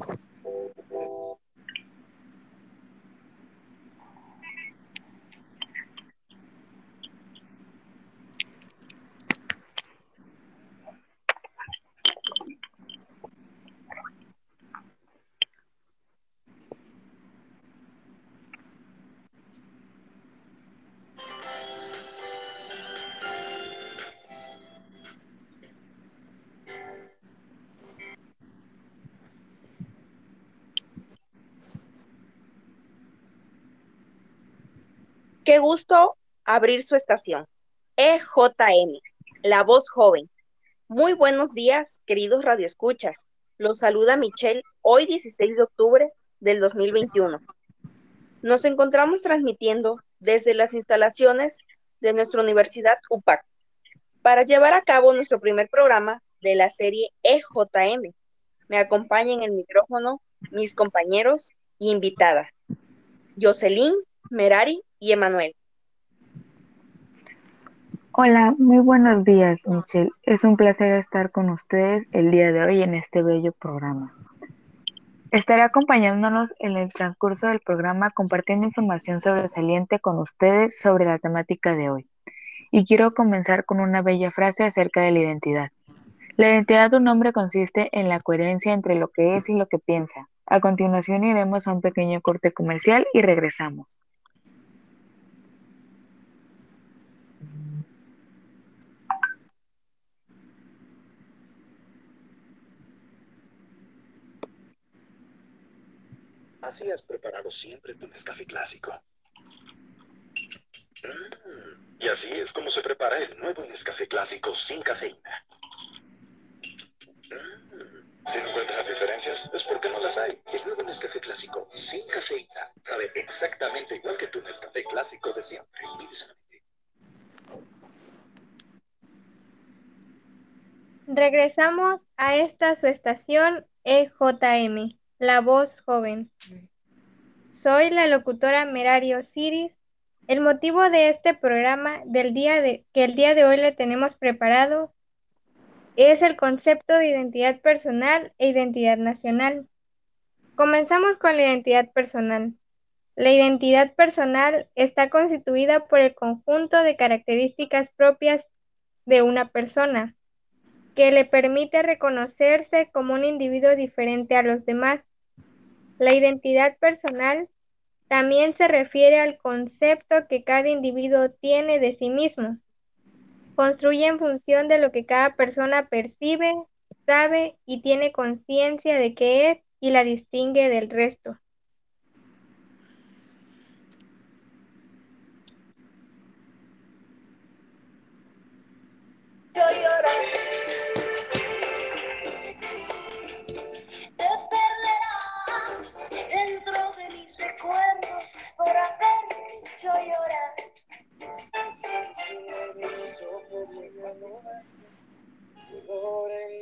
Thank you. Qué gusto abrir su estación. EJM, la voz joven. Muy buenos días, queridos radioescuchas. Los saluda Michelle hoy 16 de octubre del 2021. Nos encontramos transmitiendo desde las instalaciones de nuestra universidad UPAC para llevar a cabo nuestro primer programa de la serie EJM. Me acompañan en el micrófono mis compañeros y invitada, Jocelyn, Merari y Emanuel. Hola, muy buenos días, Michelle. Es un placer estar con ustedes el día de hoy en este bello programa. Estaré acompañándonos en el transcurso del programa compartiendo información sobresaliente con ustedes sobre la temática de hoy. Y quiero comenzar con una bella frase acerca de la identidad. La identidad de un hombre consiste en la coherencia entre lo que es y lo que piensa. A continuación iremos a un pequeño corte comercial y regresamos. Así has preparado siempre tu Nescafé clásico. Mm, y así es como se prepara el nuevo Nescafé clásico sin cafeína. Mm, si encuentras diferencias, es porque no las hay. El nuevo Nescafé clásico sin cafeína sabe exactamente igual que tu Nescafé clásico de siempre. Regresamos a esta su estación EJM. La voz joven. Soy la locutora Merario Osiris. El motivo de este programa del día de, que el día de hoy le tenemos preparado es el concepto de identidad personal e identidad nacional. Comenzamos con la identidad personal. La identidad personal está constituida por el conjunto de características propias de una persona, que le permite reconocerse como un individuo diferente a los demás. La identidad personal también se refiere al concepto que cada individuo tiene de sí mismo. Construye en función de lo que cada persona percibe, sabe y tiene conciencia de que es y la distingue del resto.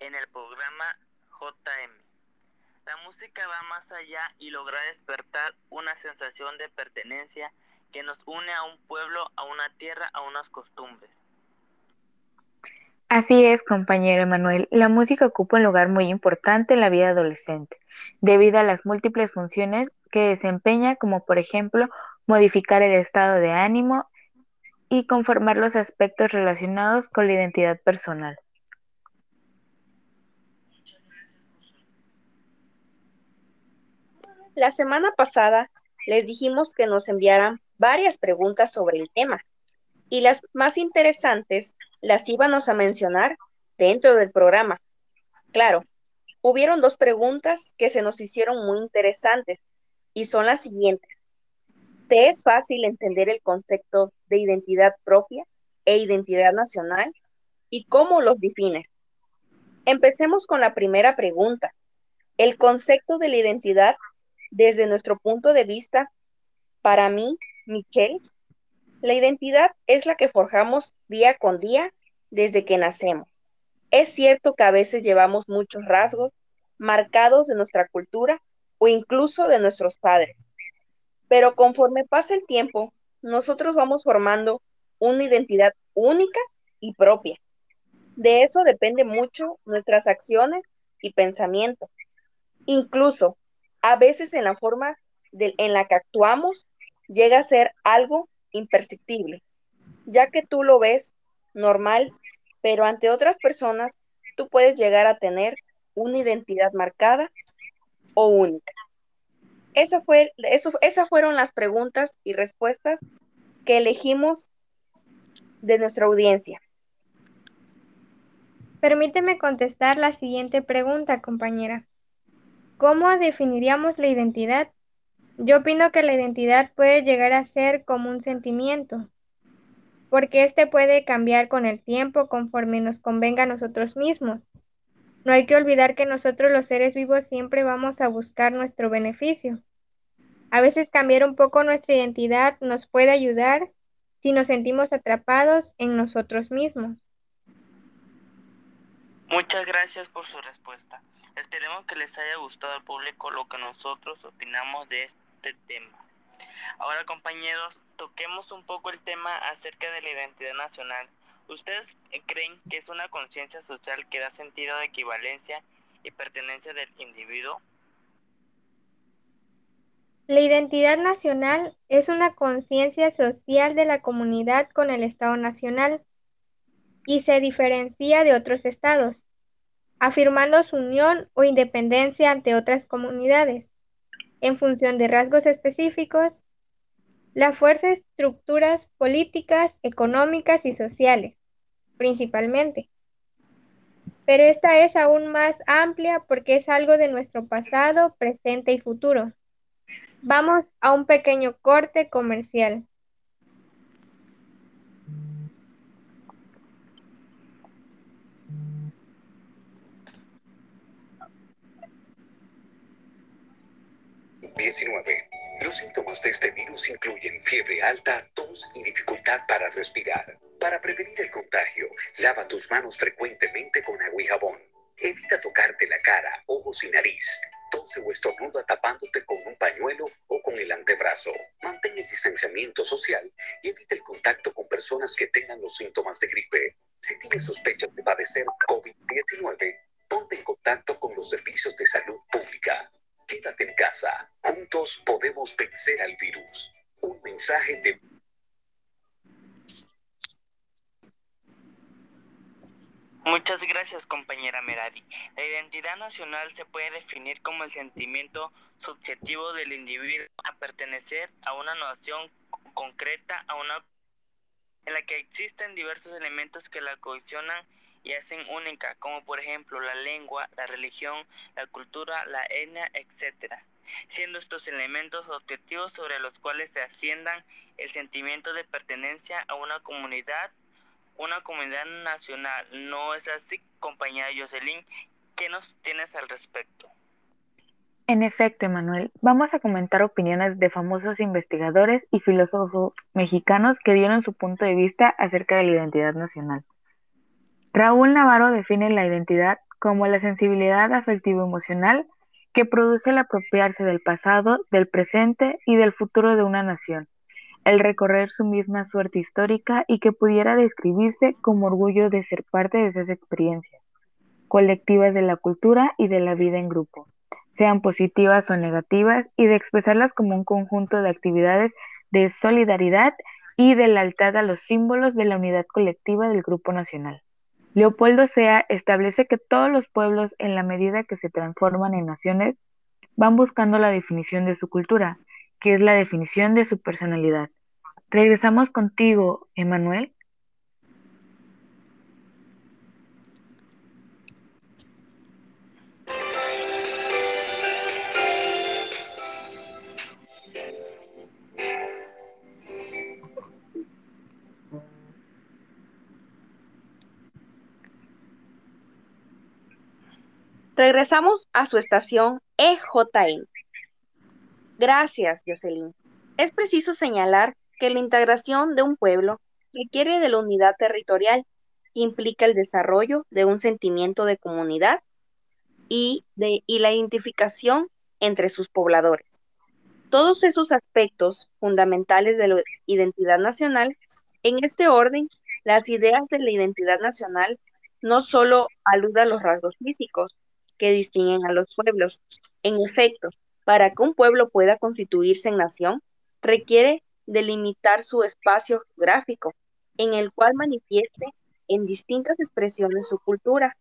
en el programa JM. La música va más allá y logra despertar una sensación de pertenencia que nos une a un pueblo, a una tierra, a unas costumbres. Así es, compañero Emanuel. La música ocupa un lugar muy importante en la vida adolescente, debido a las múltiples funciones que desempeña, como por ejemplo modificar el estado de ánimo y conformar los aspectos relacionados con la identidad personal. La semana pasada les dijimos que nos enviaran varias preguntas sobre el tema y las más interesantes las íbamos a mencionar dentro del programa. Claro, hubieron dos preguntas que se nos hicieron muy interesantes y son las siguientes. ¿Te es fácil entender el concepto de identidad propia e identidad nacional y cómo los defines? Empecemos con la primera pregunta. El concepto de la identidad, desde nuestro punto de vista, para mí, Michelle, la identidad es la que forjamos día con día desde que nacemos. Es cierto que a veces llevamos muchos rasgos marcados de nuestra cultura o incluso de nuestros padres, pero conforme pasa el tiempo, nosotros vamos formando una identidad única y propia. De eso depende mucho nuestras acciones y pensamientos. Incluso, a veces en la forma en la que actuamos, llega a ser algo imperceptible, ya que tú lo ves normal, pero ante otras personas tú puedes llegar a tener una identidad marcada o única. Esa fue, eso, esas fueron las preguntas y respuestas que elegimos de nuestra audiencia. Permíteme contestar la siguiente pregunta, compañera. ¿Cómo definiríamos la identidad? Yo opino que la identidad puede llegar a ser como un sentimiento, porque éste puede cambiar con el tiempo conforme nos convenga a nosotros mismos. No hay que olvidar que nosotros los seres vivos siempre vamos a buscar nuestro beneficio. A veces cambiar un poco nuestra identidad nos puede ayudar si nos sentimos atrapados en nosotros mismos. Muchas gracias por su respuesta. Esperemos que les haya gustado al público lo que nosotros opinamos de este tema. Ahora compañeros, toquemos un poco el tema acerca de la identidad nacional. ¿Ustedes creen que es una conciencia social que da sentido de equivalencia y pertenencia del individuo? La identidad nacional es una conciencia social de la comunidad con el Estado nacional y se diferencia de otros estados, afirmando su unión o independencia ante otras comunidades, en función de rasgos específicos, la fuerza estructuras políticas, económicas y sociales, principalmente. Pero esta es aún más amplia porque es algo de nuestro pasado, presente y futuro. Vamos a un pequeño corte comercial. ...19. Los síntomas de este virus incluyen fiebre alta, tos y dificultad para respirar. Para prevenir el contagio, lava tus manos frecuentemente con agua y jabón. Evita tocarte la cara, ojos y nariz. Tose o estornuda tapándote con un pañuelo o con el antebrazo. Mantén el distanciamiento social y evita el contacto con personas que tengan los síntomas de gripe. Si tienes sospechas de padecer COVID-19, ponte en contacto con los servicios de salud pública. Quédate en casa. Juntos podemos vencer al virus. Un mensaje de Muchas gracias, compañera Merari. La identidad nacional se puede definir como el sentimiento subjetivo del individuo a pertenecer a una nación concreta, a una en la que existen diversos elementos que la cohesionan y hacen única, como por ejemplo la lengua, la religión, la cultura, la etnia, etc. Siendo estos elementos objetivos sobre los cuales se asciendan el sentimiento de pertenencia a una comunidad una comunidad nacional. ¿No es así, compañera Jocelyn? ¿Qué nos tienes al respecto? En efecto, Emanuel, vamos a comentar opiniones de famosos investigadores y filósofos mexicanos que dieron su punto de vista acerca de la identidad nacional. Raúl Navarro define la identidad como la sensibilidad afectivo-emocional que produce el apropiarse del pasado, del presente y del futuro de una nación, el recorrer su misma suerte histórica y que pudiera describirse como orgullo de ser parte de esas experiencias colectivas de la cultura y de la vida en grupo, sean positivas o negativas, y de expresarlas como un conjunto de actividades de solidaridad y de lealtad a los símbolos de la unidad colectiva del grupo nacional. Leopoldo Sea establece que todos los pueblos, en la medida que se transforman en naciones, van buscando la definición de su cultura, que es la definición de su personalidad. Regresamos contigo, Emanuel. Regresamos a su estación EJM. Gracias, Jocelyn. Es preciso señalar que la integración de un pueblo requiere de la unidad territorial, que implica el desarrollo de un sentimiento de comunidad y, de, y la identificación entre sus pobladores. Todos esos aspectos fundamentales de la identidad nacional, en este orden, las ideas de la identidad nacional no solo aluden a los rasgos físicos que distinguen a los pueblos. En efecto, para que un pueblo pueda constituirse en nación, requiere delimitar su espacio geográfico, en el cual manifieste en distintas expresiones su cultura.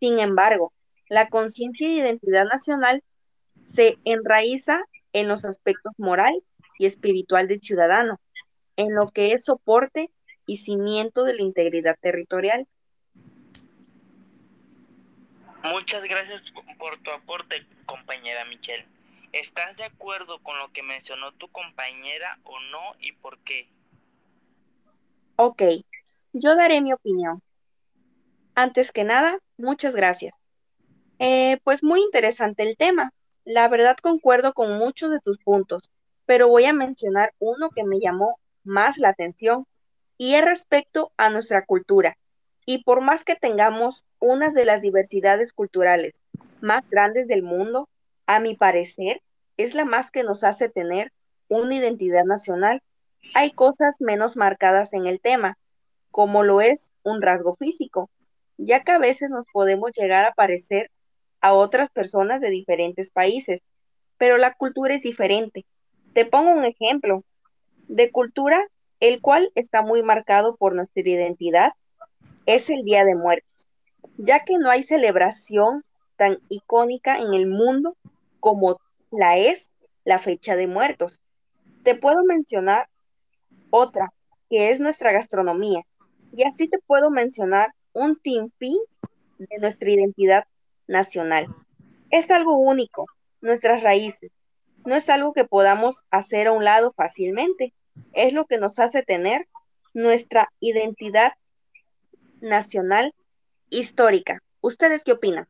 Sin embargo, la conciencia de identidad nacional se enraiza en los aspectos moral y espiritual del ciudadano, en lo que es soporte y cimiento de la integridad territorial. Muchas gracias por tu aporte, compañera Michelle. ¿Estás de acuerdo con lo que mencionó tu compañera o no y por qué? Ok, yo daré mi opinión. Antes que nada, muchas gracias. Eh, pues muy interesante el tema. La verdad concuerdo con muchos de tus puntos, pero voy a mencionar uno que me llamó más la atención y es respecto a nuestra cultura. Y por más que tengamos unas de las diversidades culturales más grandes del mundo, a mi parecer, es la más que nos hace tener una identidad nacional. Hay cosas menos marcadas en el tema, como lo es un rasgo físico, ya que a veces nos podemos llegar a parecer a otras personas de diferentes países, pero la cultura es diferente. Te pongo un ejemplo de cultura, el cual está muy marcado por nuestra identidad, es el Día de Muertos, ya que no hay celebración tan icónica en el mundo como la es la fecha de muertos. Te puedo mencionar otra, que es nuestra gastronomía, y así te puedo mencionar un sinfín de nuestra identidad nacional. Es algo único, nuestras raíces. No es algo que podamos hacer a un lado fácilmente. Es lo que nos hace tener nuestra identidad nacional histórica. ¿Ustedes qué opinan?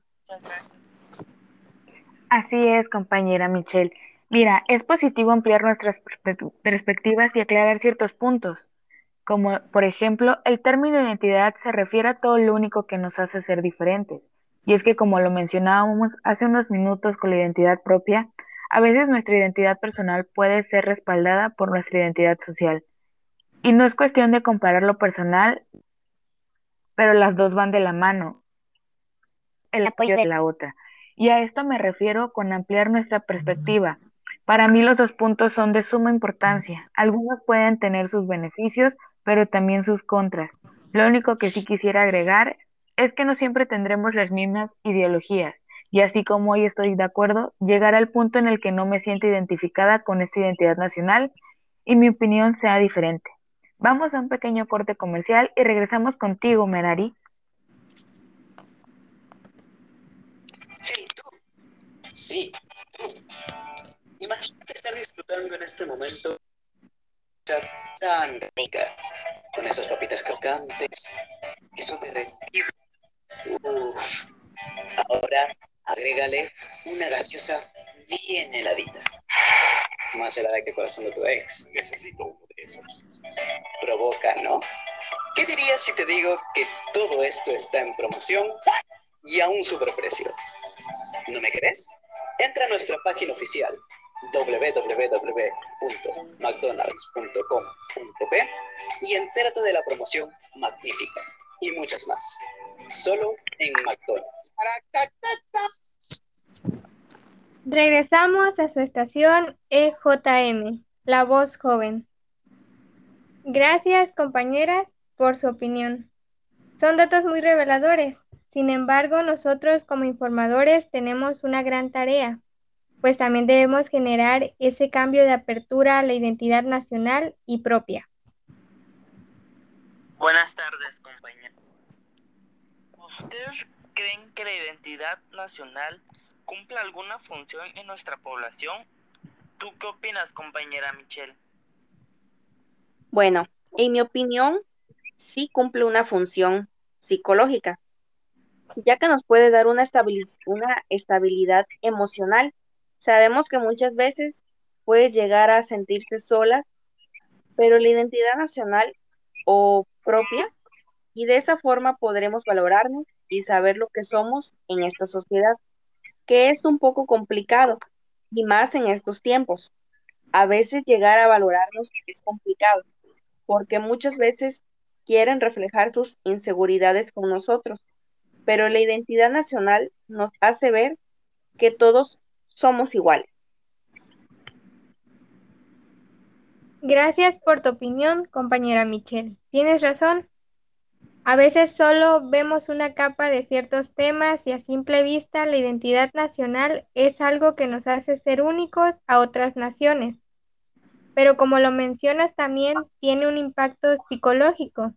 Así es, compañera Michelle. Mira, es positivo ampliar nuestras perspectivas y aclarar ciertos puntos, como por ejemplo, el término identidad se refiere a todo lo único que nos hace ser diferentes. Y es que como lo mencionábamos hace unos minutos con la identidad propia, a veces nuestra identidad personal puede ser respaldada por nuestra identidad social. Y no es cuestión de comparar lo personal, pero las dos van de la mano, el apoyo de la otra. Y a esto me refiero con ampliar nuestra perspectiva. Para mí los dos puntos son de suma importancia. Algunos pueden tener sus beneficios, pero también sus contras. Lo único que sí quisiera agregar es que no siempre tendremos las mismas ideologías. Y así como hoy estoy de acuerdo, llegará el punto en el que no me siento identificada con esta identidad nacional y mi opinión sea diferente. Vamos a un pequeño corte comercial y regresamos contigo, Merari. Sí, tú. Imagínate estar disfrutando en este momento tan rica, con esas papitas crocantes, queso derretido. Uf. Ahora agrégale una gaseosa bien heladita. Más helada que el corazón de tu ex. Necesito uno de esos. Provoca, ¿no? ¿Qué dirías si te digo que todo esto está en promoción y a un superprecio? ¿No me crees? Entra a nuestra página oficial www.mcdonalds.com.p y entérate de la promoción magnífica y muchas más. Solo en McDonald's. Regresamos a su estación EJM, La Voz Joven. Gracias, compañeras, por su opinión. Son datos muy reveladores. Sin embargo, nosotros como informadores tenemos una gran tarea, pues también debemos generar ese cambio de apertura a la identidad nacional y propia. Buenas tardes, compañeros. ¿Ustedes creen que la identidad nacional cumple alguna función en nuestra población? ¿Tú qué opinas, compañera Michelle? Bueno, en mi opinión, sí cumple una función psicológica ya que nos puede dar una, una estabilidad emocional. Sabemos que muchas veces puede llegar a sentirse solas, pero la identidad nacional o propia, y de esa forma podremos valorarnos y saber lo que somos en esta sociedad, que es un poco complicado, y más en estos tiempos. A veces llegar a valorarnos es complicado, porque muchas veces quieren reflejar sus inseguridades con nosotros, pero la identidad nacional nos hace ver que todos somos iguales. Gracias por tu opinión, compañera Michelle. Tienes razón. A veces solo vemos una capa de ciertos temas y a simple vista la identidad nacional es algo que nos hace ser únicos a otras naciones. Pero como lo mencionas también, tiene un impacto psicológico.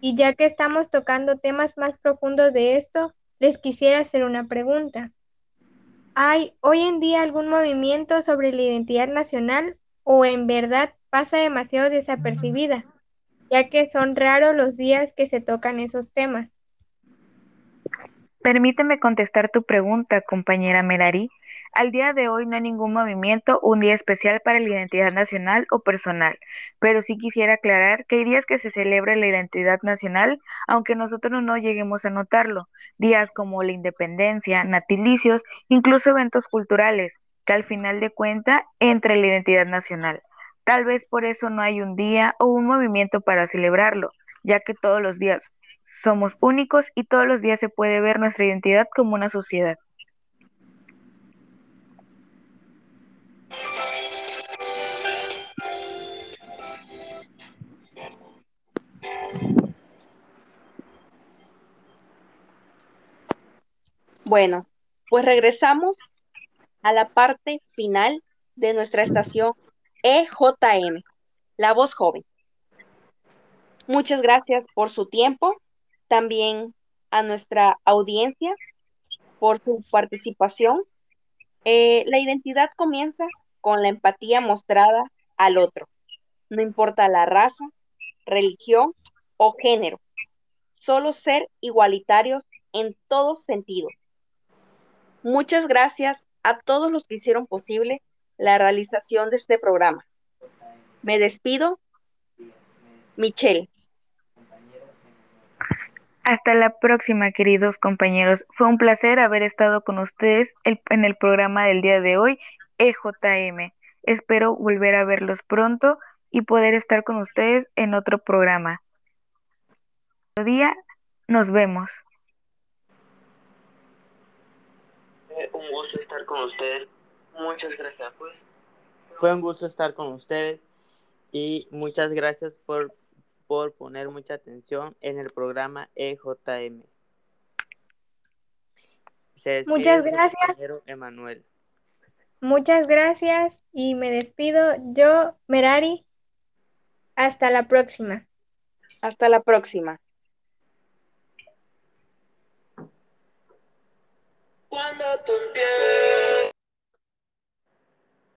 Y ya que estamos tocando temas más profundos de esto, les quisiera hacer una pregunta. ¿Hay hoy en día algún movimiento sobre la identidad nacional o en verdad pasa demasiado desapercibida, ya que son raros los días que se tocan esos temas? Permíteme contestar tu pregunta, compañera Merari. Al día de hoy no hay ningún movimiento, un día especial para la identidad nacional o personal, pero sí quisiera aclarar que hay días que se celebra la identidad nacional, aunque nosotros no lleguemos a notarlo, días como la independencia, natilicios, incluso eventos culturales, que al final de cuenta entre la identidad nacional. Tal vez por eso no hay un día o un movimiento para celebrarlo, ya que todos los días somos únicos y todos los días se puede ver nuestra identidad como una sociedad. Bueno, pues regresamos a la parte final de nuestra estación EJM, La Voz Joven. Muchas gracias por su tiempo, también a nuestra audiencia por su participación. Eh, la identidad comienza con la empatía mostrada al otro, no importa la raza, religión o género, solo ser igualitarios en todos sentidos. Muchas gracias a todos los que hicieron posible la realización de este programa. Me despido. Michelle. Hasta la próxima, queridos compañeros. Fue un placer haber estado con ustedes en el programa del día de hoy, EJM. Espero volver a verlos pronto y poder estar con ustedes en otro programa. Otro día, nos vemos. Un gusto estar con ustedes. Muchas gracias, pues. Fue un gusto estar con ustedes y muchas gracias por, por poner mucha atención en el programa EJM. muchas gracias. Emanuel. Muchas gracias y me despido yo, Merari. Hasta la próxima. Hasta la próxima. también.